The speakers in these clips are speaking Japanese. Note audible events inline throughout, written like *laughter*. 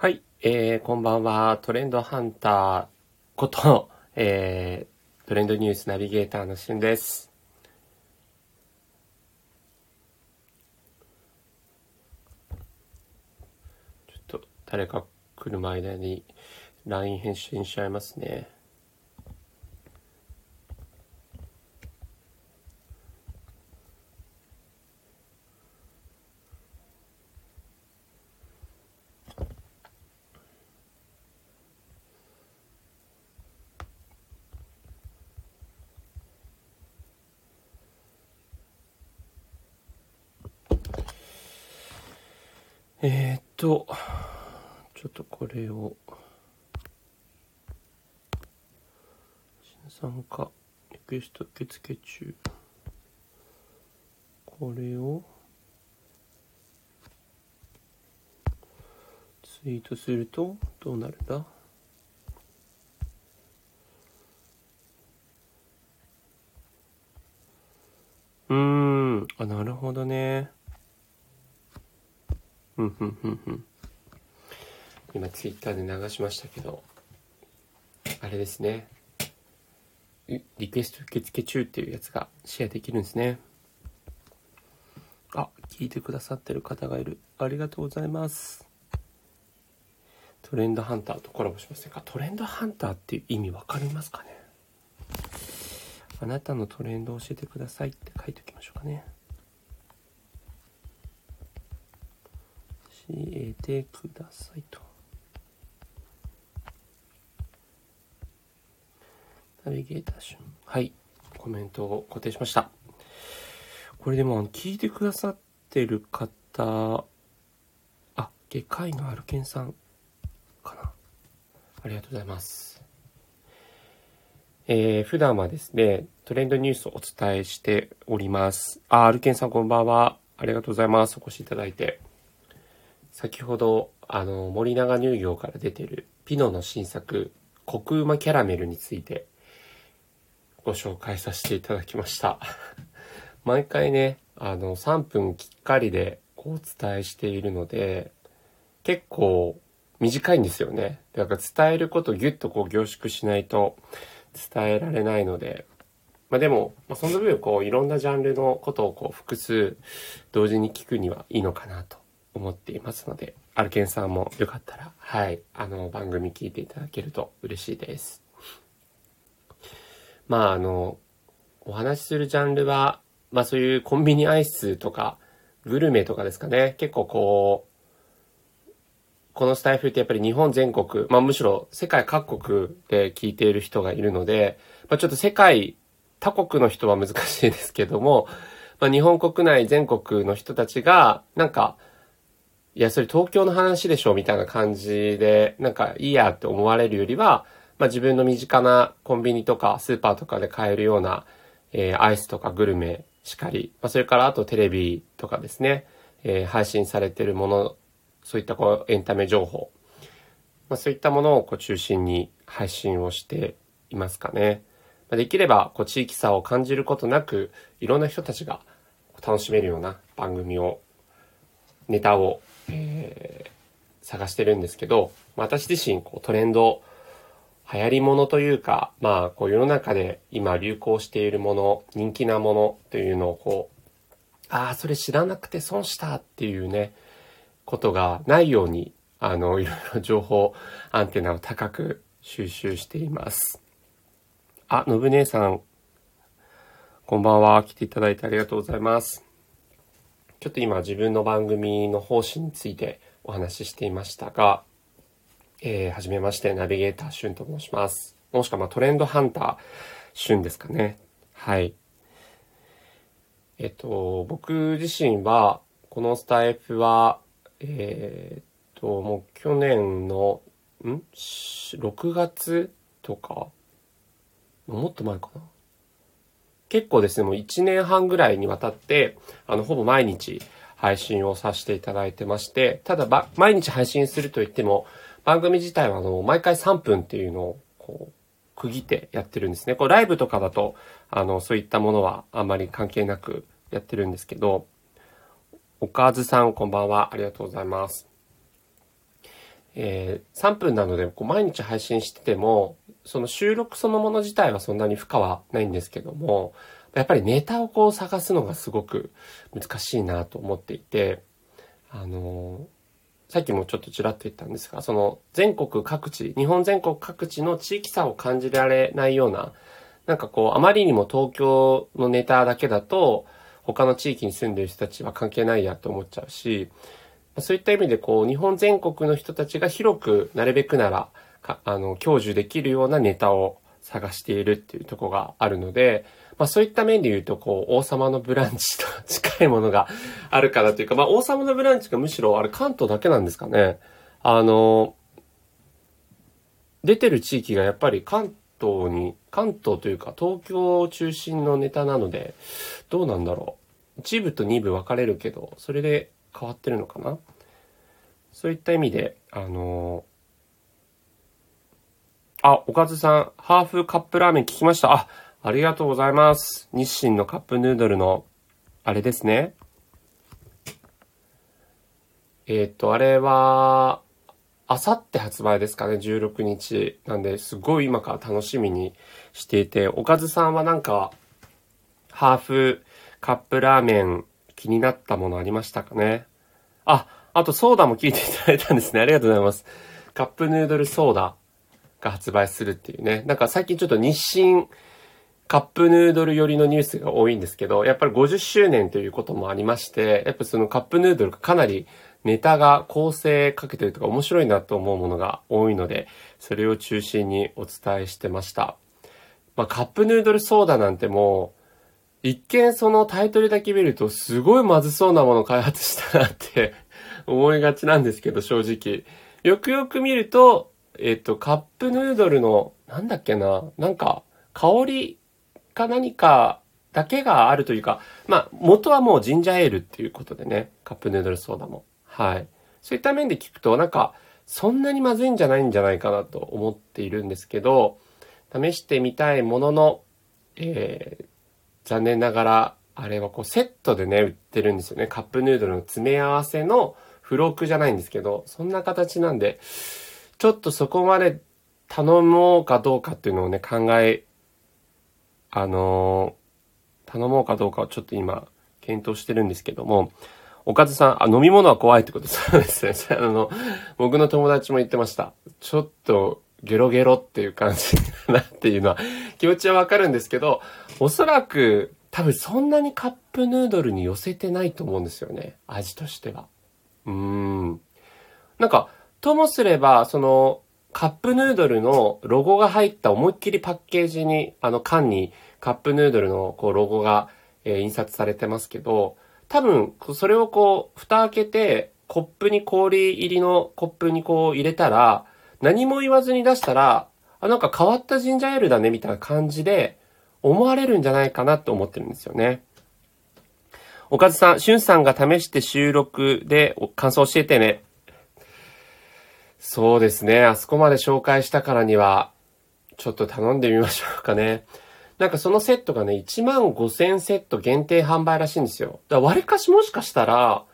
はい、えー、こんばんは。トレンドハンターこと、えー、トレンドニュースナビゲーターのしゅんです。ちょっと誰か来る間に LINE 返信しちゃいますね。えー、っと、ちょっとこれを、新参加、リクエスト受付中。これを、ツイートすると、どうなるんだ？うーん、あ、なるほどね。ふんふんふんふん。今ツイッターで流しましたけど、あれですね。リクエスト受付中っていうやつがシェアできるんですね。あ、聞いてくださってる方がいる。ありがとうございます。トレンドハンターとコラボしませんか？トレンドハンターっていう意味わかりますかね？あなたのトレンドを教えてくださいって書いておきましょうかね。えてくださいと。ナビゲーター旬。はい。コメントを固定しました。これでも、聞いてくださってる方、あ、外科医のアルケンさんかな。ありがとうございます。えー、普段はですね、トレンドニュースをお伝えしております。あ、アルケンさんこんばんは。ありがとうございます。お越しいただいて。先ほど、あの、森永乳業から出てるピノの新作、コクうまキャラメルについてご紹介させていただきました。*laughs* 毎回ね、あの、3分きっかりでこうお伝えしているので、結構短いんですよね。だから伝えることをギュッとこう凝縮しないと伝えられないので、まあでも、まあ、その分こういろんなジャンルのことをこう複数同時に聞くにはいいのかなと思っていますので、アルケンさんもよかったら、はい、あの番組聞いていただけると嬉しいです。まああの、お話しするジャンルは、まあそういうコンビニアイスとか、グルメとかですかね。結構こう、このスタイフってやっぱり日本全国、まあむしろ世界各国で聞いている人がいるので、まあちょっと世界、他国の人は難しいですけども、まあ日本国内全国の人たちが、なんか、いや、それ東京の話でしょみたいな感じで、なんかいいやって思われるよりは、まあ自分の身近なコンビニとかスーパーとかで買えるような、えーアイスとかグルメしかり、まあそれからあとテレビとかですね、えー配信されてるもの、そういったこうエンタメ情報、まあそういったものをこう中心に配信をしていますかね。まあできればこう地域差を感じることなく、いろんな人たちが楽しめるような番組をネタを、えー探してるんですけど、私自身こうトレンド、流行りものというか、まあこう世の中で今流行しているもの、人気なものというのをこう、ああ、それ知らなくて損したっていうね、ことがないように、あの、いろいろ情報アンテナを高く収集しています。あ、のぶ姉さん、こんばんは。来ていただいてありがとうございます。ちょっと今自分の番組の方針についてお話ししていましたが、えー、はじめまして、ナビゲーター、しゅんと申します。もしくは、ま、トレンドハンター、しゅんですかね。はい。えっと、僕自身は、このスタイフは、えーっと、もう去年の、ん ?6 月とか、もっと前かな。結構ですね、もう1年半ぐらいにわたって、あの、ほぼ毎日配信をさせていただいてまして、ただば、毎日配信すると言っても、番組自体はあの、毎回3分っていうのを、こう、区切ってやってるんですね。こう、ライブとかだと、あの、そういったものはあんまり関係なくやってるんですけど、おかずさんこんばんは。ありがとうございます。えー、3分なので、こう毎日配信してても、その収録そのもの自体はそんなに負荷はないんですけども、やっぱりネタをこう探すのがすごく難しいなと思っていて、あの、さっきもちょっとちらっと言ったんですが、その全国各地、日本全国各地の地域差を感じられないような、なんかこう、あまりにも東京のネタだけだと、他の地域に住んでる人たちは関係ないやと思っちゃうし、そういった意味でこう、日本全国の人たちが広くなるべくなら、かあの、享受できるようなネタを探しているっていうとこがあるので、まあそういった面で言うと、こう、王様のブランチと近いものがあるかなというか、まあ王様のブランチがむしろあれ関東だけなんですかね。あの、出てる地域がやっぱり関東に、関東というか東京中心のネタなので、どうなんだろう。1部と2部分かれるけど、それで変わってるのかなそういった意味で、あの、あ、おかずさん、ハーフカップラーメン聞きました。あ、ありがとうございます。日清のカップヌードルの、あれですね。えっ、と、あれは、あさって発売ですかね、16日。なんで、すごい今から楽しみにしていて、おかずさんはなんか、ハーフカップラーメン気になったものありましたかねあ、あとソーダも聞いていただいたんですね。ありがとうございます。カップヌードルソーダが発売するっていうね。なんか最近ちょっと日清カップヌードル寄りのニュースが多いんですけど、やっぱり50周年ということもありまして、やっぱそのカップヌードルがかなりネタが構成かけてるとか面白いなと思うものが多いので、それを中心にお伝えしてました。まあ、カップヌードルソーダなんてもう、一見そのタイトルだけ見るとすごいまずそうなもの開発したなって思いがちなんですけど、正直。よくよく見ると、えっと、カップヌードルの、なんだっけな、なんか、香りか何かだけがあるというか、まあ、元はもうジンジャーエールっていうことでね、カップヌードルソーダも。はい。そういった面で聞くと、なんか、そんなにまずいんじゃないんじゃないかなと思っているんですけど、試してみたいものの、えー、残念ながら、あれはこうセットでね、売ってるんですよね。カップヌードルの詰め合わせの付録じゃないんですけど、そんな形なんで、ちょっとそこまで頼もうかどうかっていうのをね、考え、あのー、頼もうかどうかをちょっと今、検討してるんですけども、おかずさん、あ、飲み物は怖いってことそうですね。*laughs* あの、僕の友達も言ってました。ちょっと、ゲロゲロっていう感じだなっていうのは、気持ちはわかるんですけど、おそらく、多分そんなにカップヌードルに寄せてないと思うんですよね。味としては。うーん。なんか、ともすれば、その、カップヌードルのロゴが入った思いっきりパッケージに、あの缶にカップヌードルのこうロゴが、えー、印刷されてますけど、多分、それをこう、蓋開けて、コップに氷入りのコップにこう入れたら、何も言わずに出したら、あ、なんか変わったジンジャーエールだね、みたいな感じで、思われるんじゃないかなって思ってるんですよね。おかずさん、しゅんさんが試して収録で感想教えてね。そうですね。あそこまで紹介したからには、ちょっと頼んでみましょうかね。なんかそのセットがね、1万5000セット限定販売らしいんですよ。だから割かしもしかしたら、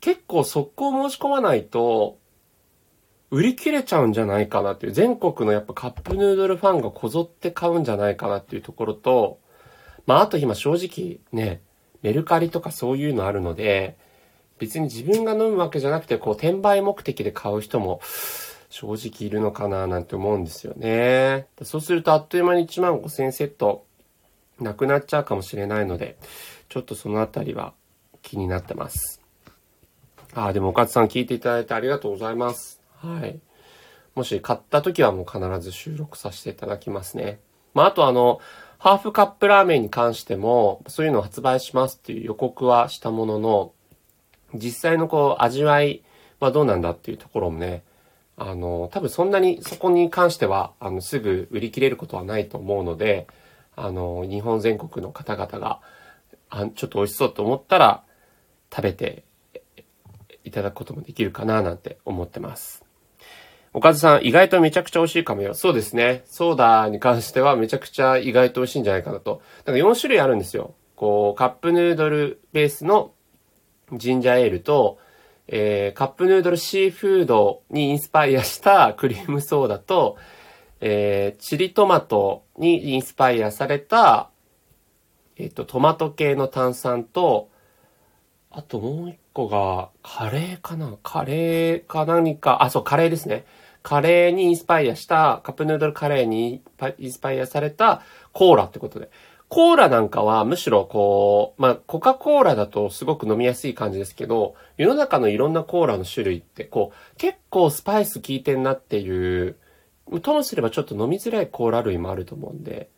結構速攻申し込まないと、売り切れちゃうんじゃないかなっていう、全国のやっぱカップヌードルファンがこぞって買うんじゃないかなっていうところと、まああと今正直ね、メルカリとかそういうのあるので、別に自分が飲むわけじゃなくて、こう転売目的で買う人も、正直いるのかななんて思うんですよね。そうするとあっという間に1万5000セットなくなっちゃうかもしれないので、ちょっとそのあたりは気になってます。ああ、でも岡津さん聞いていただいてありがとうございます。はい。もし買った時はもう必ず収録させていただきますね。まあ、あとあの、ハーフカップラーメンに関しても、そういうのを発売しますっていう予告はしたものの、実際のこう、味わいはどうなんだっていうところもね、あの、多分そんなにそこに関しては、あの、すぐ売り切れることはないと思うので、あの、日本全国の方々が、あちょっと美味しそうと思ったら、食べていただくこともできるかななんて思ってます。おかずさん、意外とめちゃくちゃ美味しいかもよ。そうですね。ソーダに関してはめちゃくちゃ意外と美味しいんじゃないかなと。だか4種類あるんですよ。こう、カップヌードルベースのジンジャーエールと、えー、カップヌードルシーフードにインスパイアしたクリームソーダと、えー、チリトマトにインスパイアされた、えっ、ー、と、トマト系の炭酸と、あともう一個が、カレーかな？カレーか何か、あ、そう、カレーですね。カレーにインスパイアした、カップヌードルカレーにインスパイアされたコーラってことで。コーラなんかはむしろこう、まあ、コカ・コーラだとすごく飲みやすい感じですけど、世の中のいろんなコーラの種類ってこう、結構スパイス効いてんなっていう、ともすればちょっと飲みづらいコーラ類もあると思うんで、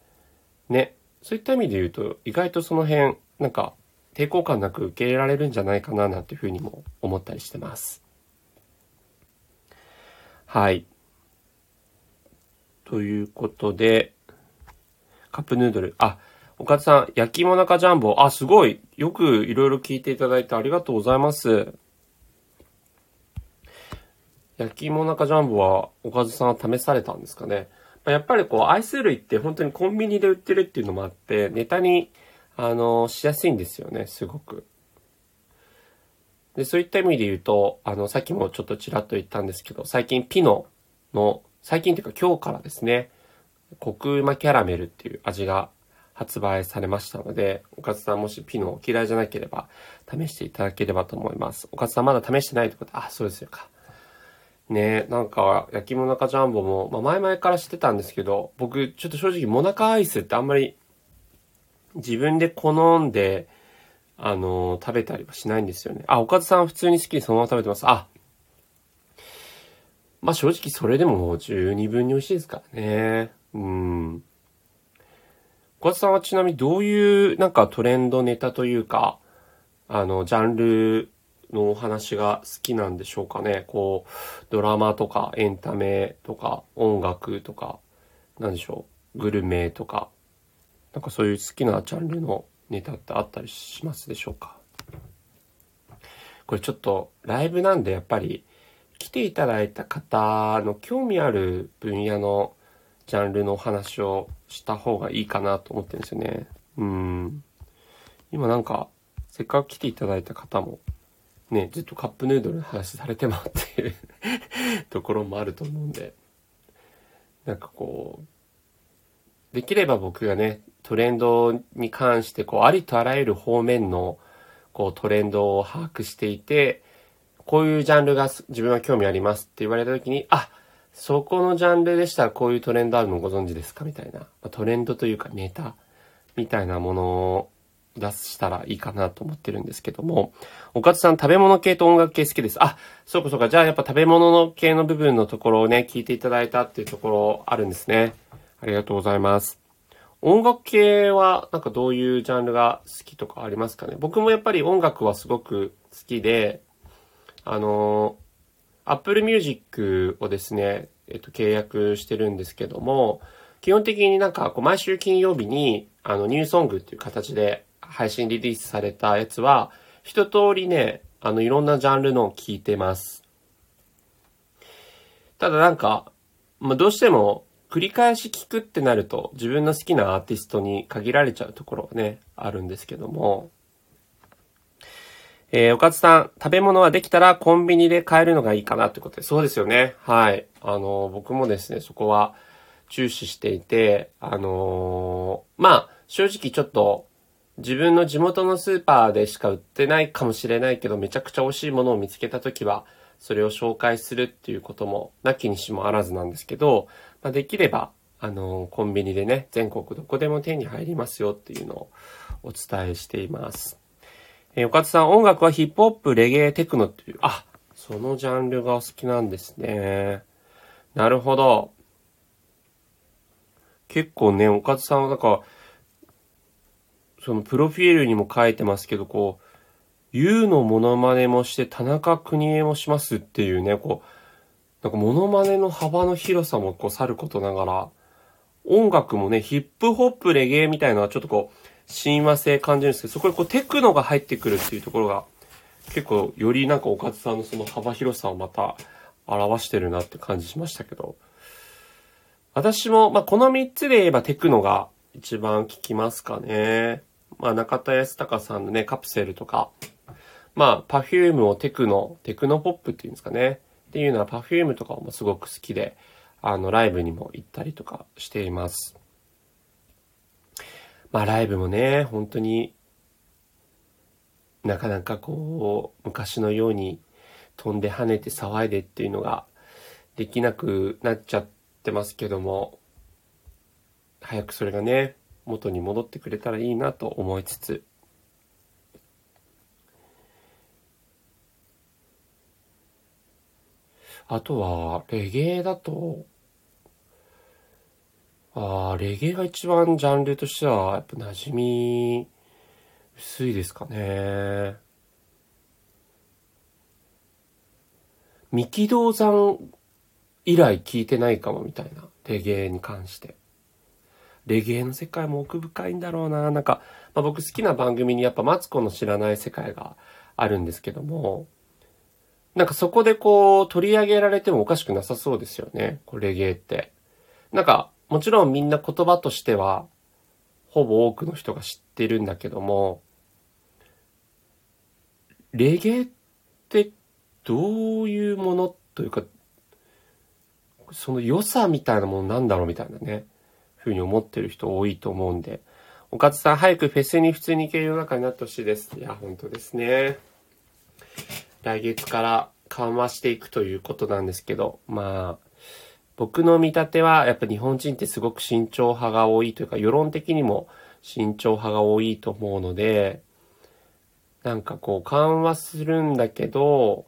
ね。そういった意味で言うと、意外とその辺、なんか、抵抗感なく受け入れられるんじゃないかな、なんていうふうにも思ったりしてます。はい。ということで、カップヌードル。あ、岡田さん、焼きもなかジャンボ。あ、すごい。よくいろいろ聞いていただいてありがとうございます。焼きもなかジャンボは、岡田さんは試されたんですかね。やっぱりこう、アイス類って本当にコンビニで売ってるっていうのもあって、ネタに、あの、しやすいんですよね、すごく。で、そういった意味で言うと、あの、さっきもちょっとちらっと言ったんですけど、最近ピノの、最近っていうか今日からですね、コクうまキャラメルっていう味が発売されましたので、おかずさんもしピノ嫌いじゃなければ試していただければと思います。おかずさんまだ試してないってこと、あ、そうですよか。ねえなんか、焼きもなかジャンボも、まあ、前々から知ってたんですけど、僕、ちょっと正直、もなかアイスってあんまり、自分で好んで、あのー、食べたりはしないんですよね。あ、おかずさん普通に好きでそのまま食べてます。あ、まあ、正直それでも十二分に美味しいですからね。うん。小松さんはちなみにどういうなんかトレンドネタというか、あの、ジャンルのお話が好きなんでしょうかね。こう、ドラマとかエンタメとか音楽とか、なんでしょう、グルメとか、なんかそういう好きなジャンルのネタってあったりしますでしょうか？これちょっとライブなんでやっぱり来ていただいた方の興味ある分野のジャンルの話をした方がいいかなと思ってるんですよね。うん。今なんか、せっかく来ていただいた方も、ね、ずっとカップヌードルの話されてもっていう *laughs* ところもあると思うんで、なんかこう、できれば僕がね、トレンドに関して、こう、ありとあらゆる方面の、こう、トレンドを把握していて、こういうジャンルが自分は興味ありますって言われた時に、あ、そこのジャンルでしたらこういうトレンドあるのご存知ですか？みたいな。トレンドというかネタみたいなものを出したらいいかなと思ってるんですけども、岡津さん食べ物系と音楽系好きです。あ、そうかそうか。じゃあやっぱ食べ物の系の部分のところをね、聞いていただいたっていうところあるんですね。ありがとうございます。音楽系はなんかどういうジャンルが好きとかありますかね？僕もやっぱり音楽はすごく好きで、あのー Apple Music をですね、えっと、契約してるんですけども、基本的になんか、こう、毎週金曜日に、あの、ニューソングっていう形で配信リリースされたやつは、一通りね、あの、いろんなジャンルのを聞いてます。ただなんか、まあ、どうしても、繰り返し聞くってなると、自分の好きなアーティストに限られちゃうところがね、あるんですけども、えー、おかずさん、食べ物はできたらコンビニで買えるのがいいかなってことで、そうですよね。はい。あの、僕もですね、そこは注視していて、あのー、まあ、正直ちょっと、自分の地元のスーパーでしか売ってないかもしれないけど、めちゃくちゃ美味しいものを見つけたときは、それを紹介するっていうことも、なきにしもあらずなんですけど、まあ、できれば、あのー、コンビニでね、全国どこでも手に入りますよっていうのをお伝えしています。えー、岡田さん、音楽はヒップホップ、レゲエ、テクノっていう、あ、そのジャンルがお好きなんですね。なるほど。結構ね、岡田さんはなんか、そのプロフィールにも書いてますけど、こう、ユウのモノマネもして田中邦衛もしますっていうね、こう、なんかモノマネの幅の広さもこう去ることながら、音楽もね、ヒップホップ、レゲエみたいなのはちょっとこう、親和性感じるんですけど、そこにこうテクノが入ってくるっていうところが、結構よりなんかおかずさんのその幅広さをまた表してるなって感じしましたけど、私も、まあ、この3つで言えばテクノが一番効きますかね。まあ、中田康隆さんのね、カプセルとか、まあ、Perfume をテクノ、テクノポップっていうんですかね。っていうのは Perfume とかもすごく好きで、あの、ライブにも行ったりとかしています。まあ、ライブもね、本当になかなかこう、昔のように飛んで跳ねて騒いでっていうのができなくなっちゃってますけども、早くそれがね、元に戻ってくれたらいいなと思いつつ、あとは、レゲエだと、ああ、レゲエが一番ジャンルとしては、やっぱ馴染み薄いですかね。三木道山以来聞いてないかもみたいな。レゲエに関して。レゲエの世界も奥深いんだろうな。なんか、まあ、僕好きな番組にやっぱマツコの知らない世界があるんですけども、なんかそこでこう取り上げられてもおかしくなさそうですよね。これレゲエって。なんか、もちろんみんな言葉としては、ほぼ多くの人が知ってるんだけども、レゲエってどういうものというか、その良さみたいなものなんだろうみたいなね、ふうに思ってる人多いと思うんで、おかつさん早くフェスに普通に行ける世の中になってほしいです。いや、本当ですね。来月から緩和していくということなんですけど、まあ、僕の見立ては、やっぱ日本人ってすごく慎重派が多いというか、世論的にも慎重派が多いと思うので、なんかこう緩和するんだけど、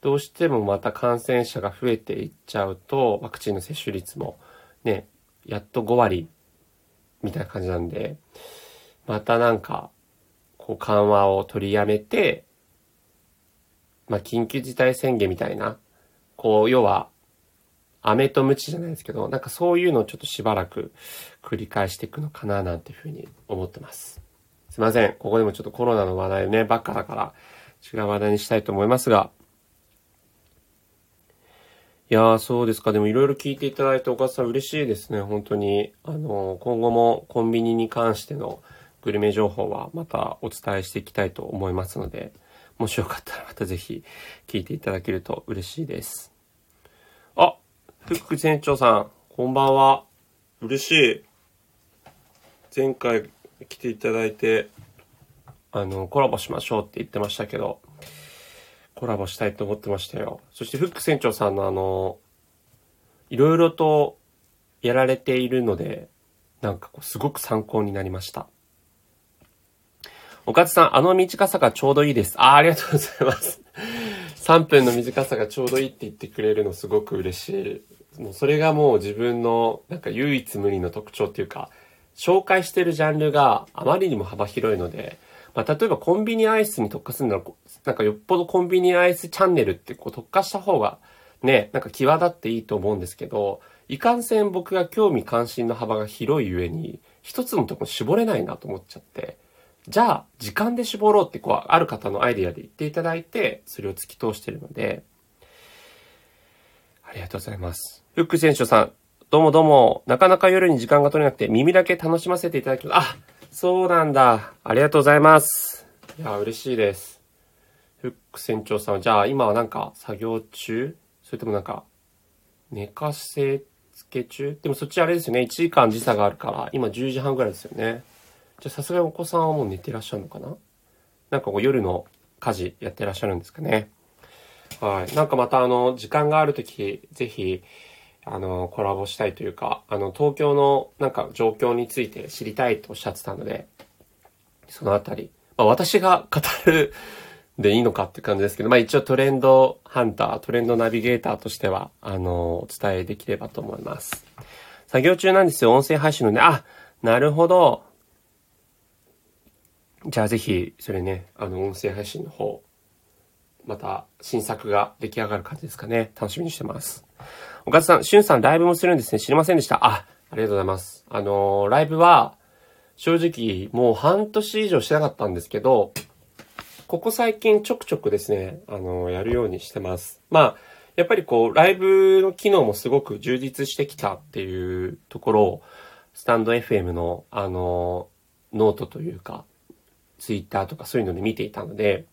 どうしてもまた感染者が増えていっちゃうと、ワクチンの接種率もね、やっと5割みたいな感じなんで、またなんか、こう緩和を取りやめて、まあ緊急事態宣言みたいな、こう要は、飴とムチじゃないですけど、なんかそういうのをちょっとしばらく繰り返していくのかななんていうふうに思ってます。すいません。ここでもちょっとコロナの話題ね、ばっかだから、違う話題にしたいと思いますが。いやー、そうですか。でもいろいろ聞いていただいてお母さん嬉しいですね。本当に。あの、今後もコンビニに関してのグルメ情報はまたお伝えしていきたいと思いますので、もしよかったらまたぜひ聞いていただけると嬉しいです。フック船長さん、こんばんは。嬉しい。前回来ていただいて、あの、コラボしましょうって言ってましたけど、コラボしたいと思ってましたよ。そしてフック船長さんのあの、いろいろとやられているので、なんかこう、すごく参考になりました。おかつさん、あの短さがちょうどいいです。ああ、ありがとうございます。3分の短さがちょうどいいって言ってくれるのすごく嬉しい。もうそれがもう自分のなんか唯一無二の特徴っていうか、紹介してるジャンルがあまりにも幅広いので、まあ、例えばコンビニアイスに特化するなら、なんかよっぽどコンビニアイスチャンネルってこう特化した方がね、なんか際立っていいと思うんですけど、いかんせん僕が興味関心の幅が広い上に、一つのとこ絞れないなと思っちゃって、じゃあ、時間で絞ろうってこう、ある方のアイディアで言っていただいて、それを突き通しているので、ありがとうございます。フック選手さん、どうもどうも、なかなか夜に時間が取れなくて耳だけ楽しませていただきます。あ、そうなんだ。ありがとうございます。いや、嬉しいです。フック船長さん、じゃあ今はなんか作業中？それともなんか、寝かせつけ中？でもそっちあれですよね。1時間時差があるから、今10時半ぐらいですよね。じゃさすがにお子さんはもう寝てらっしゃるのかな？なんかこう夜の家事やってらっしゃるんですかね。はい。なんかまたあの、時間があるとき、ぜひ、あの、コラボしたいというか、あの、東京のなんか状況について知りたいとおっしゃってたので、そのあたり、まあ私が語るでいいのかって感じですけど、まあ一応トレンドハンター、トレンドナビゲーターとしては、あの、お伝えできればと思います。作業中なんですよ、音声配信のね。あ、なるほど。じゃあぜひ、それね、あの、音声配信の方、また新作が出来上がる感じですかね。楽しみにしてます。おかずさん、しゅんさんライブもするんですね。知りませんでした。あ、ありがとうございます。あのー、ライブは、正直、もう半年以上してなかったんですけど、ここ最近ちょくちょくですね、あのー、やるようにしてます。まあ、やっぱりこう、ライブの機能もすごく充実してきたっていうところを、スタンド FM の、あのー、ノートというか、ツイッターとかそういうので見ていたので、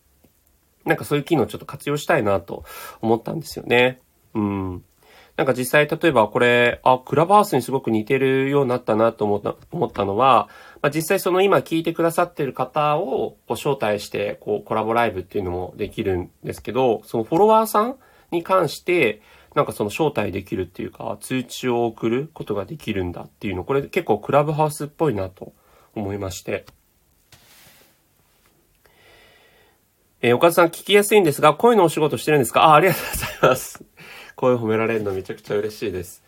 なんかそういう機能ちょっと活用したいなと思ったんですよね。うん。なんか実際例えばこれ、あ、クラブハウスにすごく似てるようになったなと思った、思ったのは、まあ、実際その今聞いてくださってる方をこう招待して、こうコラボライブっていうのもできるんですけど、そのフォロワーさんに関して、なんかその招待できるっていうか、通知を送ることができるんだっていうの、これ結構クラブハウスっぽいなと思いまして。えー、岡田さん聞きやすいんですが、声のお仕事してるんですか？あ、ありがとうございます。*laughs* 声褒められるのめちゃくちゃ嬉しいです。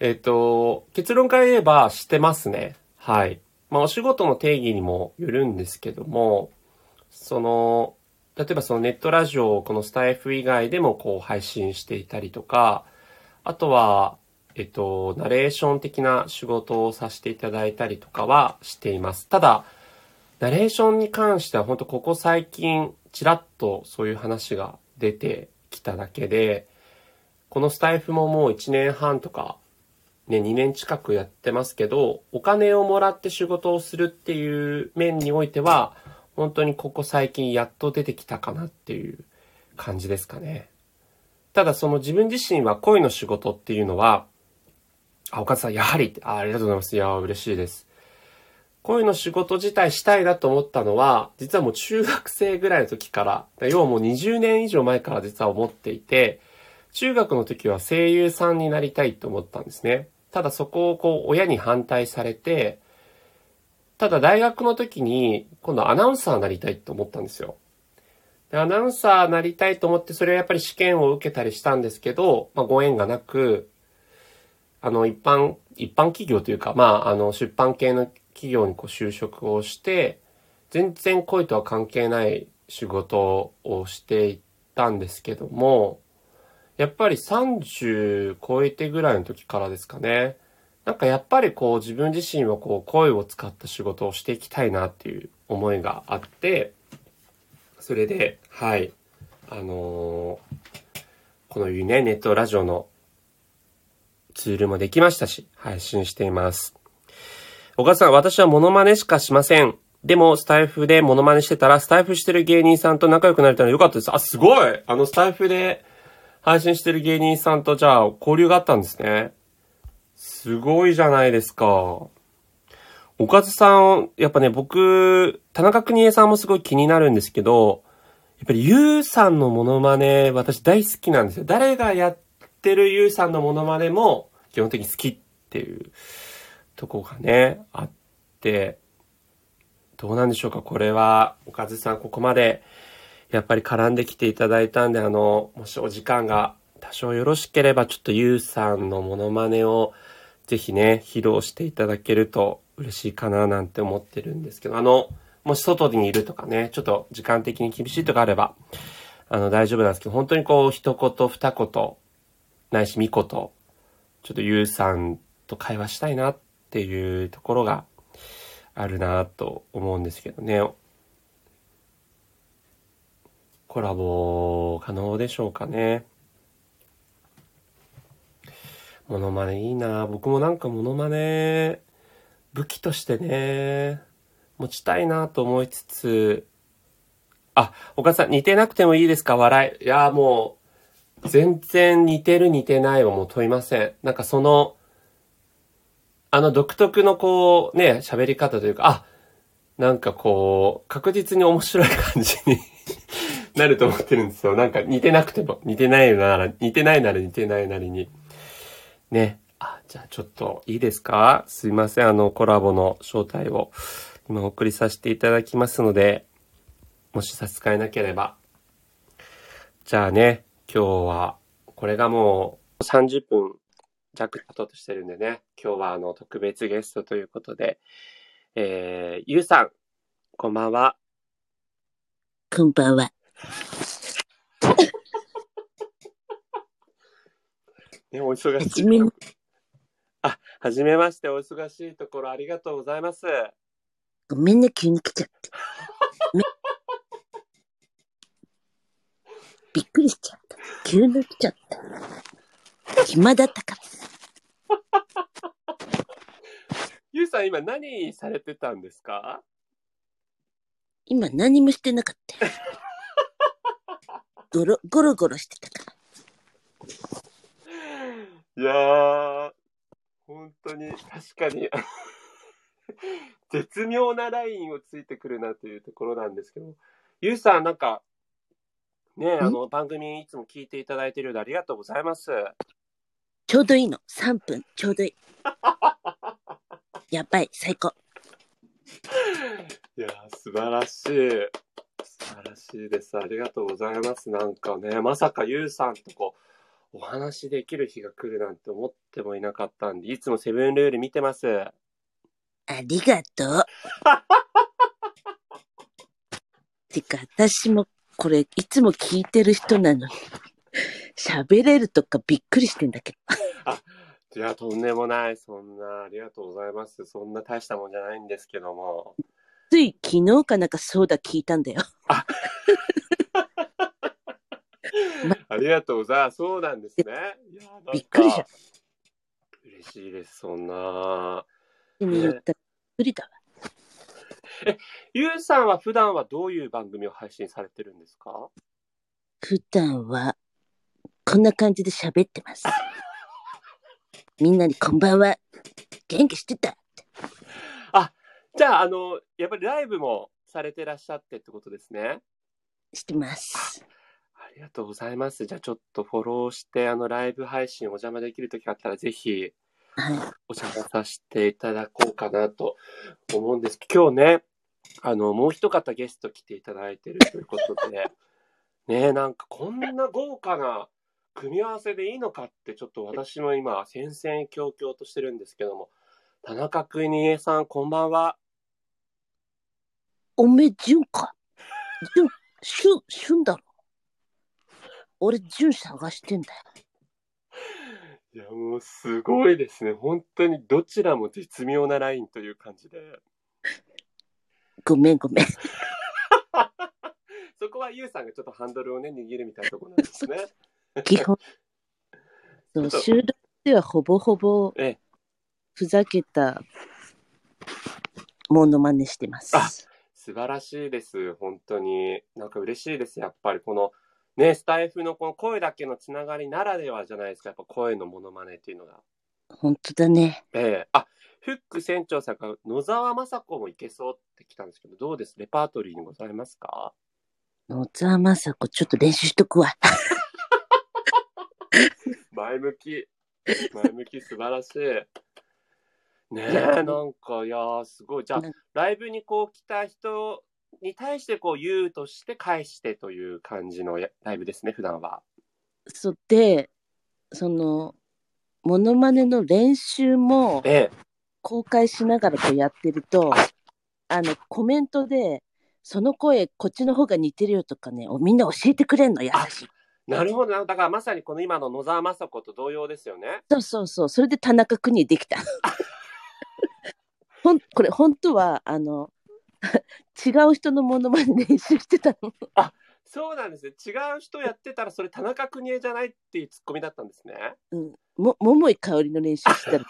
えっ、ー、と、結論から言えばしてますね。はい。まあ、お仕事の定義にもよるんですけども、その、例えばそのネットラジオをこのスタイフ以外でもこう配信していたりとか、あとは、えっと、ナレーション的な仕事をさせていただいたりとかはしています。ただ、ナレーションに関しては本当ここ最近ちらっとそういう話が出てきただけで、このスタイフももう1年半とかね、2年近くやってますけど、お金をもらって仕事をするっていう面においては、本当にここ最近やっと出てきたかなっていう感じですかね。ただその自分自身は恋の仕事っていうのは、あ、岡田さん、やはりあ、ありがとうございます。いや、嬉しいです。恋の仕事自体したいなと思ったのは、実はもう中学生ぐらいの時から、要はもう20年以上前から実は思っていて、中学の時は声優さんになりたいと思ったんですね。ただそこをこう親に反対されて、ただ大学の時に今度アナウンサーになりたいと思ったんですよ。でアナウンサーになりたいと思ってそれはやっぱり試験を受けたりしたんですけど、まあ、ご縁がなく、あの一般、一般企業というか、まああの出版系の企業にこう就職をして、全然恋とは関係ない仕事をしていったんですけども、やっぱり30超えてぐらいの時からですかね。なんかやっぱりこう自分自身はこう声を使った仕事をしていきたいなっていう思いがあって、それで、はい、あのー、このいうね、ネットラジオのツールもできましたし、配信しています。岡田さん、私はモノマネしかしません。でも、スタイフでモノマネしてたら、スタイフしてる芸人さんと仲良くなれたのでよかったです。あ、すごいあの、スタイフで配信してる芸人さんとじゃあ交流があったんですね。すごいじゃないですか。おかずさん、やっぱね、僕、田中邦衛さんもすごい気になるんですけど、やっぱりゆうさんのモノマネ、私大好きなんですよ。誰がやってるゆうさんのモノマネも基本的に好きっていうとこがね、あって、どうなんでしょうかこれは、おかずさんここまでやっぱり絡んできていただいたんで、あの、もしお時間が多少よろしければ、ちょっとゆうさんのモノマネをぜひね、披露していただけると嬉しいかななんて思ってるんですけど、あの、もし外にいるとかね、ちょっと時間的に厳しいとかあれば、あの、大丈夫なんですけど、本当にこう、一言二言、ないし三言、ちょっとゆうさんと会話したいなっっていうところがあるなと思うんですけどね。コラボ可能でしょうかね。モノマネいいな僕もなんかモノマネ武器としてね、持ちたいなと思いつつ、あ、岡さん似てなくてもいいですか？笑い。いや、もう、全然似てる似てないはもう問いません。なんかその、あの独特のこう、ね、喋り方というか、あ、なんかこう、確実に面白い感じに *laughs* なると思ってるんですよ。なんか似てなくても、似てないなら、似てないなら似てないなりに。ね。あ、じゃあちょっといいですか？すいません。あのコラボの招待を今お送りさせていただきますので、もし差し支えなければ。じゃあね、今日は、これがもう30分弱経とうとしてるんでね、今日はあの特別ゲストということで、えー、ゆうさん、こんばんは。こんばんは。*laughs* ね、お忙しい。あ、はじめまして、お忙しいところありがとうございます。ごめんね、急に来ちゃって。*laughs* びっくりしちゃった。急に来ちゃった。暇だったから。*laughs* ゆうさん、今何されてたんですか？今何もしてなかった *laughs* ゴロ、ゴロゴロしてたから。いやー、本当に、確かに、*laughs* 絶妙なラインをついてくるなというところなんですけど、ゆうさん、なんか、ね、あの、番組いつも聞いていただいているようでありがとうございます。ちょうどいいの。3分、ちょうどいい。*laughs* やばい、最高。いやー、素晴らしい。素晴らしいです。ありがとうございます。なんかね、まさかゆうさんとこう、お話できる日が来るなんて思ってもいなかったんで、いつもセブンルール見てます。ありがとう。*laughs* てか、私もこれ、いつも聞いてる人なのに、喋れるとかびっくりしてんだけど。いや、とんでもない。そんな、ありがとうございます。そんな大したもんじゃないんですけども。つい昨日かなんかそうだ聞いたんだよ。あ *laughs* りがとうございます。そうなんですね。いや、びっくりした。嬉しいです。そんな。に言ったらびっくりだわ。ゆうさんは普段はどういう番組を配信されてるんですか？普段は、こんな感じで喋ってます。みんなにこんばんは。元気してたじゃあ、あの、やっぱりライブもされてらっしゃってってことですね。してます。ありがとうございます。じゃあ、ちょっとフォローして、あの、ライブ配信お邪魔できるときがあったら、ぜひ、はお邪魔させていただこうかなと思うんです今日ね、あの、もう一方ゲスト来ていただいてるということで、ねなんかこんな豪華な組み合わせでいいのかって、ちょっと私も今、戦々恐々としてるんですけども、田中邦衛さん、こんばんは。い。おめえ、純か？純、しゅ、しゅんだろ？俺、純探してんだよ。いや、もうすごいですね。本当にどちらも絶妙なラインという感じで。ごめんごめん。*laughs* そこはユウさんがちょっとハンドルをね、握るみたいなところなんですね。*laughs* 基本。そう、収録ではほぼほぼええ、ふざけたものまねしてます。あ素晴らしいです。本当に。なんか嬉しいです。やっぱりこの、ね、スタイフのこの声だけのつながりならではじゃないですか。やっぱ声のモノマネっていうのが。本当だね。ええあ、フック船長さんが野沢雅子もいけそうって来たんですけど、どうです？レパートリーにございますか？野沢雅子、ちょっと練習しとくわ。前向き。前向き素晴らしい。ねえ、なんか、いやー、すごい。じゃあライブにこう来た人に対してこう言うとして返してという感じのやライブですね、普段は。そうで、その、モノマネの練習もええ。公開しながらこうやってると、あの、コメントで、その声、こっちの方が似てるよとかね、おみんな教えてくれんの、優しい。なるほどな。だからまさにこの今の野沢雅子と同様ですよね。そうそうそう、それで田中邦衛できた。ほんこれ、本当は、あの、違う人のモノマネ練習してたの。そうなんですね。違う人やってたらそれ田中邦衛じゃないっていうツッコミだったんですね。うん。も、桃井かおりの練習したら、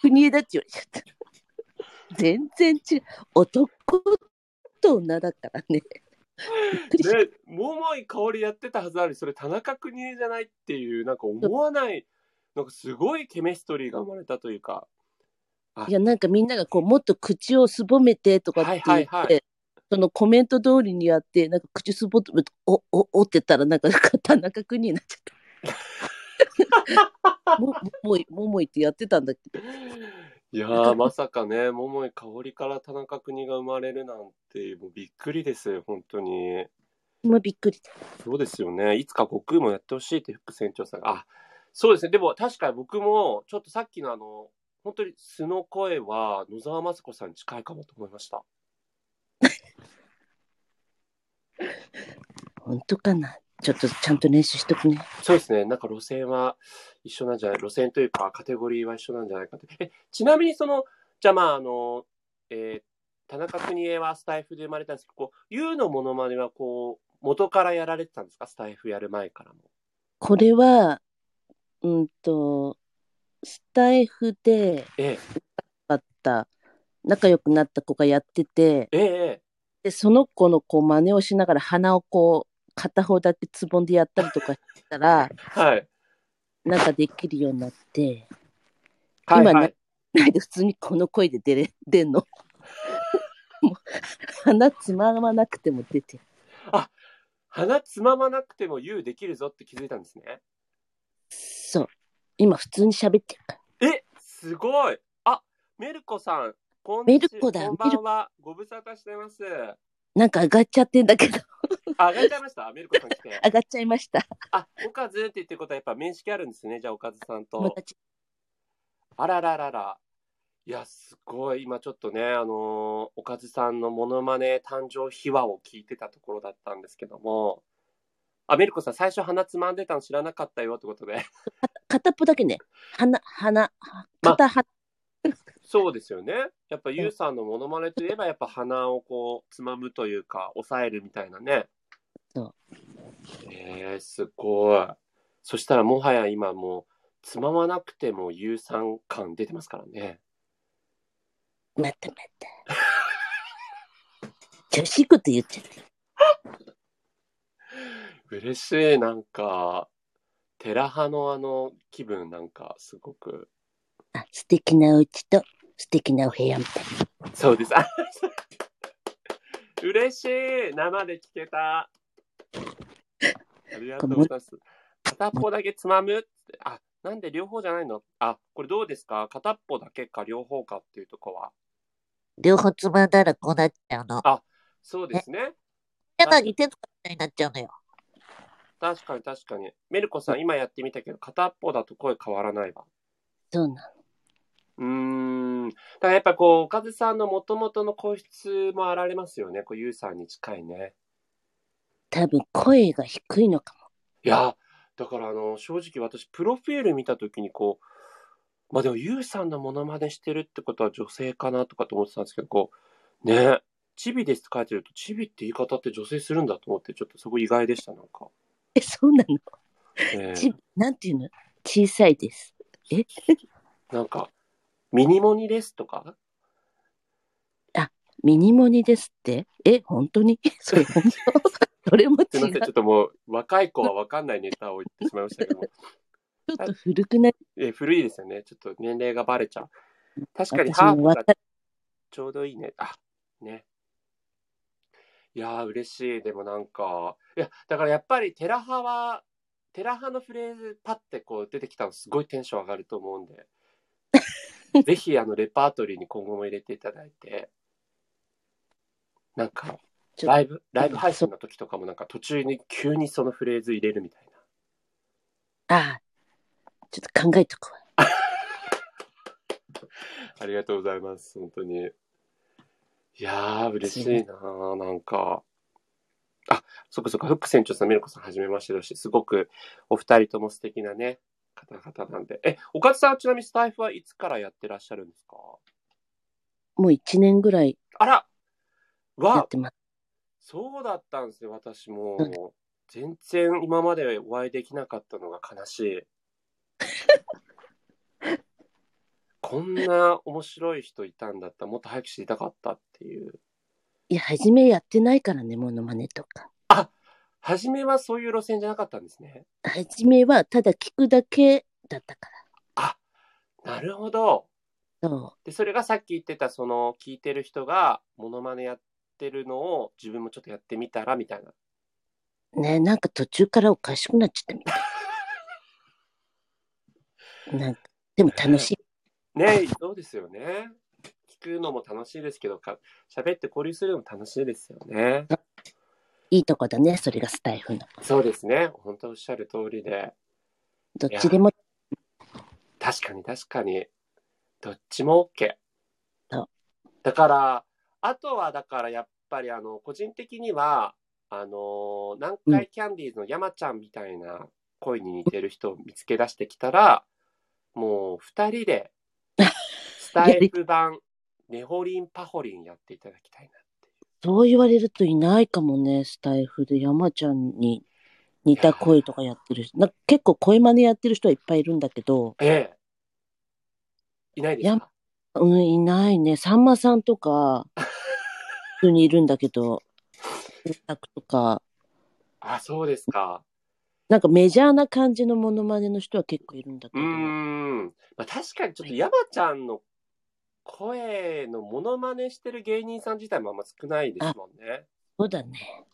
国枝だって言われちゃった。全然違う。男と女だからね。びっくりした。ね、*laughs* 桃井かおりやってたはずなのにそれ田中邦衛じゃないっていうなんか思わないなんかすごいケミストリーが生まれたというかいや、なんかみんながこう、もっと口をすぼめてとかって言って、はいはいはそのコメント通りにやって、なんか口すぼって、お、お、おってたら、なんか田中邦衛になっちゃった。*laughs* も、もい、ももいってやってたんだけ？ど。いやーまさかね桃井かおりから田中邦が生まれるなんてもうびっくりです本当にまあ、びっくりだ。そうですよねいつか悟空もやってほしいって副船長さんがあそうですねでも確かに僕もちょっとさっきのあの本当に素の声は野沢雅子さんに近いかもと思いました *laughs* 本当かな？ちょっとちゃんと練習しとくね。そうですね。なんか路線は一緒なんじゃない？路線というかカテゴリーは一緒なんじゃないかと。え、ちなみにその、じゃあまああの、えー田中邦衛はスタイフで生まれたんですけど、こう、ユウのモノマネはこう、元からやられてたんですか？スタイフやる前からも。これは、うんと、スタイフでえあった、仲良くなった子がやってて、え、ええ、えで、その子のこう真似をしながら鼻をこう片方だけつぼんでやったりとかしたら、*laughs* はい。なんかできるようになって、はい、はい。なんで普通にこの声で出れ出んの？*laughs* もう鼻つままなくても出てる。鼻つままなくても You できるぞって気づいたんですね。そう。今普通に喋ってるから。え、すごい。あ、メルコさんメルコだこんばんは。ご無沙汰してます。なんか上がっちゃってんだけど、あ、上がっちゃいました？メルコさん来て。*laughs* 上がっちゃいました。あ、おかずって言ってることはやっぱ面識あるんですね。じゃあおかずさんと。あらららら。いや、すごい。今ちょっとね、あのーおかずさんのモノマネ誕生秘話を聞いてたところだったんですけども、あ、メルコさん、最初鼻つまんでたの知らなかったよってことで。*laughs* 片っぽだけね、鼻、鼻、片鼻、そうですよね。やっぱユウさんのモノマネといえば、やっぱ鼻をこう、つまむというか、押さえるみたいなね。そう。えー、すごい。そしたらもはや今もう、つままなくてもユウさん感出てますからね。またまた。調子いいこと言っちゃった。嬉しい、なんか、テラ派のあの気分なんかすごく。あ、素敵なお家と素敵なお部屋みたいな。そうです。あ *laughs* 嬉しい生で聞けた。ありがとうございます。片っぽだけつまむって。あ、なんで両方じゃないの？あ、これどうですか？片っぽだけか両方かっていうとこは？両方つまんだらこうなっちゃうの。そうですね。柳徹子みたいになっちゃうのよ。確かに確かに。メルコさん今やってみたけど、片っぽだと声変わらないわ。そうなの。うーん。だからやっぱこう、おかずさんの元々の声質もあられますよね。こう、ゆうさんに近いね。多分声が低いのかも。いや、だからあの、正直私、プロフィール見たときにこう、まあでも、ゆうさんのモノマネしてるってことは女性かなとかと思ってたんですけど、こう、ね、チビですって書いてると、チビって言い方って女性するんだと思って、ちょっとそこ意外でした、なんか。え、そうなの？ええち、なんていうの？小さいです。なんか、ミニモニですとか？ミニモニですって？え、本当に？*laughs* それ本当？*laughs* それも違う。すいません、ちょっともう、若い子はわかんないネタを言ってしまいましたけども。*laughs* ちょっと古くない？え古いですよね。ちょっと年齢がバレちゃう。確かに私ハーフがちょうどいいね。あ、ね。いやー、嬉しい。でもなんか、いや、だからやっぱりテラ派は、テラ派のフレーズパッてこう出てきたのすごいテンション上がると思うんで、*laughs* ぜひあのレパートリーに今後も入れていただいて、なんか、ライブ、ライブ配信の時とかもなんか途中に急にそのフレーズ入れるみたいな。ああ、ちょっと考えとくわ。*laughs* ありがとうございます。本当に。いやー、嬉しいなーなんか。あ、そっかそっか、フック船長さん、ミルコさん、はじめましてだし、すごくお二人とも素敵なね、方々なんで。え、おかずさんはちなみにスタイフはいつからやってらっしゃるんですか？もう一年ぐらいあらやわってます。そうだったんですね、私うんも。全然今までお会いできなかったのが悲しい。*laughs* こんな面白い人いたんだったらもっと早く知りたかったっていう。いや、初めやってないからね、モノマネとか。初めはそういう路線じゃなかったんですね。初めはただ聞くだけだったかなるほど。ら。そで、それがさっき言ってた、その、聞いてる人が、モノマネやってるのを自分もちょっとやってみたら、みたいな。う。ねなんか途中からおかしくなっちゃったみたい。*laughs* なんか、でも楽しい。ねそうですよね。聞くのも楽しいですけど、か喋って交流するのも楽しいですよね。いいとこだね、それがスタイフの。そうですね。本当おっしゃる通りで。どっちでも、確かに確かに。どっちも OK そう。だから、あとはだからやっぱりあの、個人的には、あの、南海キャンディーズの山ちゃんみたいな声に似てる人を見つけ出してきたら、もう二人で、*laughs* スタイフ版、ネホリンパホリンやっていただきたいな。そう言われるといないかもね、スタイフで山ちゃんに似た声とかやってる人。なんか結構声真似やってる人はいっぱいいるんだけど、ええ。いないですか？うん、いないね。さんまさんとか、普通にいるんだけど、とか、あ、そうですか。なんかメジャーな感じのモノマネの人は結構いるんだけど。うーん。まあ、確かにちょっと山ちゃんの声のモノマネしてる芸人さん自体もあんま少ないですもんね。そうだね。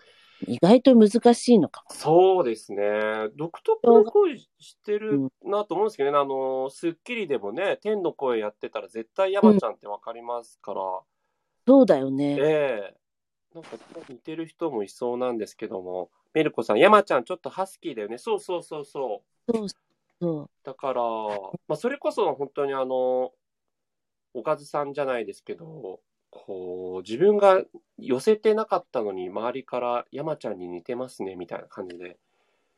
意外と難しいのかも。そうですね。独特の声してるなと思うんですけどね。あの、スッキリでもね、天の声やってたら絶対山ちゃんってわかりますから。そうだよね。ええなんか似てる人もいそうなんですけども。メルコさん、山ちゃんちょっとハスキーだよね。そうそうそうそう。そうそう。だから、まあ、それこそ本当にあの、おかずさんじゃないですけど、こう、自分が寄せてなかったのに、周りから山ちゃんに似てますね、みたいな感じで。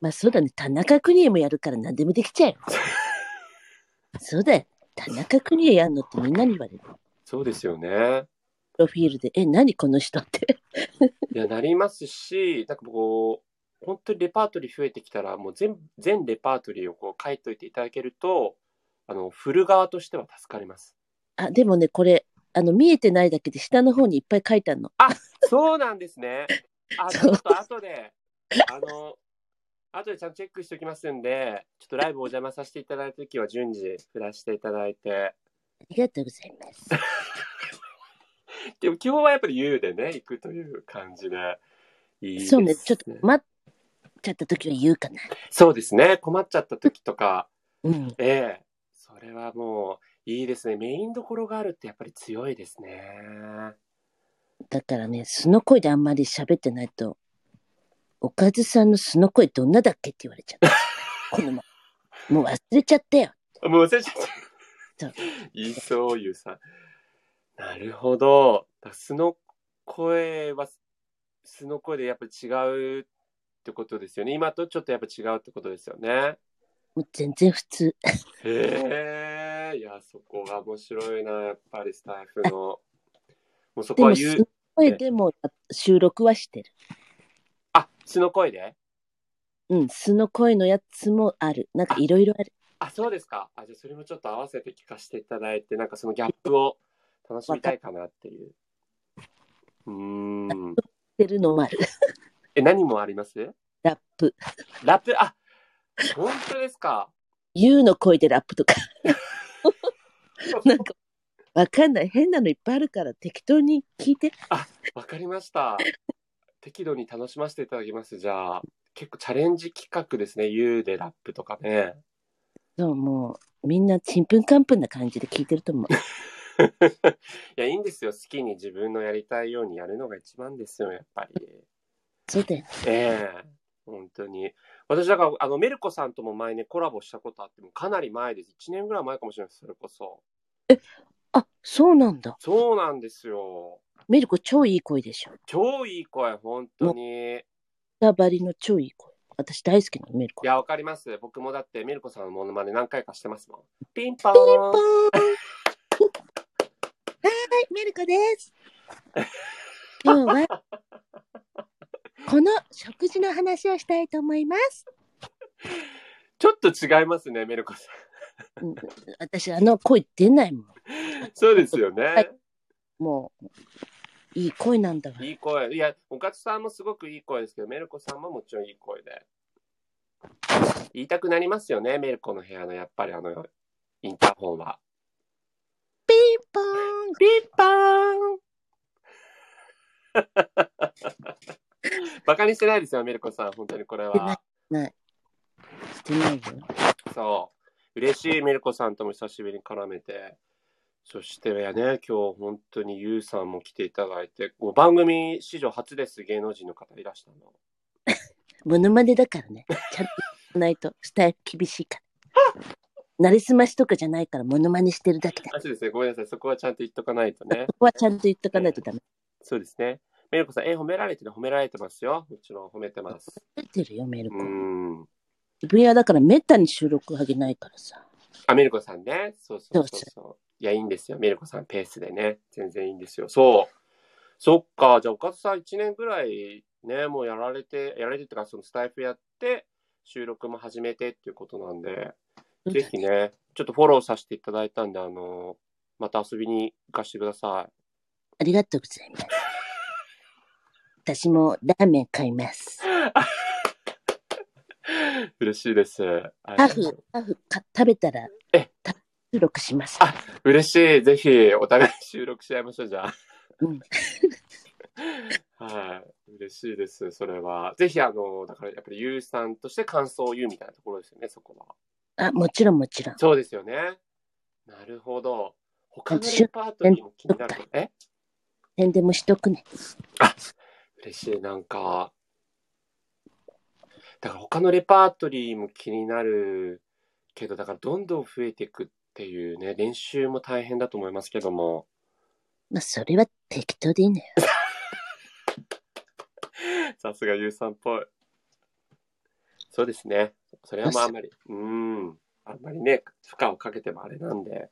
まあそうだね。田中邦衛もやるから何でもできちゃうよ。*laughs* そうだよ。田中邦衛やんのってみんなに言われる。そうですよね。プロフィールで、え、何この人って。*laughs* いや、なりますし、なんかこう、本当にレパートリー増えてきたら、もう全全レパートリーをこう書いといていただけると、あの、振る側としては助かります。あ、でもね、これ、あの、見えてないだけで下の方にいっぱい書いてあるの。そうなんですね。あ、ちょっと後で、あの、後でちゃんとチェックしておきますんで、ちょっとライブお邪魔させていただいたときは順次振らせていただいて。ありがとうございます。*laughs* でも基本はやっぱり U でね、行くという感じで。いいですそうね、ちょっと待っちゃった時は言うかな。そうですね。困っちゃった時とか、うん。ええそれはもういいですね。メインどころがあるってやっぱり強いですね。だからね、素の声であんまり喋ってないと、おかずさんの素の声どんなだっけって言われちゃった。*laughs* このまもう忘れちゃったよ。もう忘れちゃっそうた。言いそう、ゆうさん。なるほど。だ素の声は、素の声でやっぱり違うってことですよね。今とちょっとやっぱ違うってことですよね。もう全然普通。へえ、いや、そこが面白いな、やっぱりスタイフの。*laughs* もうそこは言う声でも収録はしてる。あ、素の声で？うん、素の声のやつもある。なんかいろいろある。あ、そうですか。あ、じゃあそれもちょっと合わせて聞かせていただいて、なんかそのギャップを楽しみたいかなっていう。うーん。してるのもある。え、何もあります？ラップ。ラップ、あ、本当ですか。*laughs* U の声でラップとか。*laughs* なんか、わかんない。変なのいっぱいあるから適当に聞いて。わかりました。適度に楽しませていただきます。じゃあ、結構チャレンジ企画ですね。U でラップとかね。そう、もう、みんなちんぷんかんぷんな感じで聞いてると思う。*laughs* いや、いいんですよ。好きに自分のやりたいようにやるのが一番ですよ、やっぱり。そうだよ。ええ本当に。私、だから、あの、メルコさんとも前ね、コラボしたことあっても、かなり前です。1年ぐらい前かもしれないです、それこそ。あ、そうなんだ。そうなんですよ。メルコ超いい声でしょ。超いい声、本当に。い歌張りの超いい声。私大好きなの、メルコ。や、わかります。僕もだって、メルコさんのモノマネ何回かしてますもん。ピンポーン。ピンポーンはい、メルコです。*laughs* 今日は、この食事の話をしたいと思います。ちょっと違いますね、メルコさうん私、あの声出ないもん。ん。そうですよね。はいもう、いい声なんだわ。いい声。いや、おかつさんもすごくいい声ですけど、メルコさんももちろんいい声で。言いたくなりますよね、メルコの部屋のやっぱりあの、インターホンは。ピンポーンピンポーン *laughs* バカにしてないですよ、メルコさん、本当にこれは。ない。してないよ。そう。嬉しい、メルコさんとも久しぶりに絡めて。そしてね、今日本当にユウさんも来ていただいて、もう番組史上初です、芸能人の方いらしたの。モノマネだからね。ちゃんとないと、スタイル厳しいから。なりすましとかじゃないから、モノマネしてるだけだ。あそうですね、ごめんなさい、そこはちゃんと言っとかないとね。そこはちゃんと言っとかないとダメ。そうですね。メルコさん、え、褒められてる、褒められてますよ。もちろん褒めてます。出てるよ、メルコう。ん。自分はだからめったに収録あげないからさ。あ、メルコさんね。そうそうそうそう。いや、いいんですよ。メルコさんペースでね。全然いいんですよ。そう。そっか。じゃあ、岡田さん1年ぐらいね、もうやられて、やられてってか、そのスタイフやって、収録も始めてっていうことなんで、ぜひね、ちょっとフォローさせていただいたんで、あの、また遊びに行かせてください。ありがとうございます。私もラーメン買います。*laughs* 嬉しいです。あハーフ、ハーフか食べたら、えた収録します。あ嬉しい。ぜひ、お互い収録し合いましょう、じゃあ。うん *laughs* はい。嬉しいです、それは。ぜひ、あの、だからやっぱり、ゆうさんとして感想を言うみたいなところですよね、そこは。あ、もちろんもちろん。そうですよね。なるほど。他のレパートリーも気になる。え？宣伝もしとくね。嬉しい、なんか。だから他のレパートリーも気になるけど、だからどんどん増えていくっていうね、練習も大変だと思いますけども。まあ、それは適当でいいのよ。*laughs* さすがゆうさんっぽい。そうですね。それはまああんまり、うーん。あんまりね、負荷をかけてもあれなんで。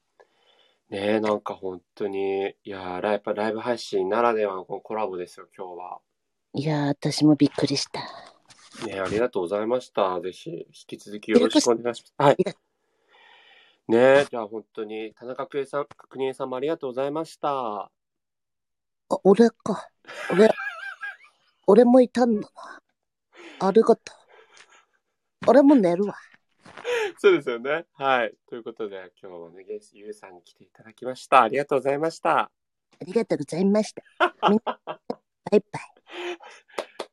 ねえ、なんか本当に、いやー、やっぱライブ配信ならではのこのコラボですよ、今日は。いやー、私もびっくりした。ねありがとうございました。ぜひ、引き続きよろしくお願いします。はい。ねじゃあ本当に、田中角栄さん、角栄さんもありがとうございました。あ、俺か。俺、*laughs* 俺もいたんだな。ありがとう。俺も寝るわ。*laughs* そうですよね。はい。ということで、今日もね、ゲストゆうさんに来ていただきました。ありがとうございました。ありがとうございました。みんな、バイバイ。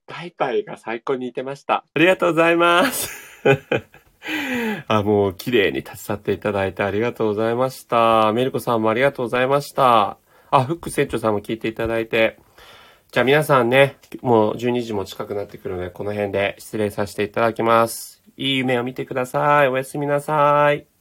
バイバイが最高に似てました。ありがとうございます。*laughs* あ、もう綺麗に立ち去っていただいてありがとうございました。メルコさんもありがとうございました。あ、フック船長さんも聞いていただいて。じゃあ皆さんね、もう12時も近くなってくるので、この辺で失礼させていただきます。いい夢を見てください。おやすみなさい。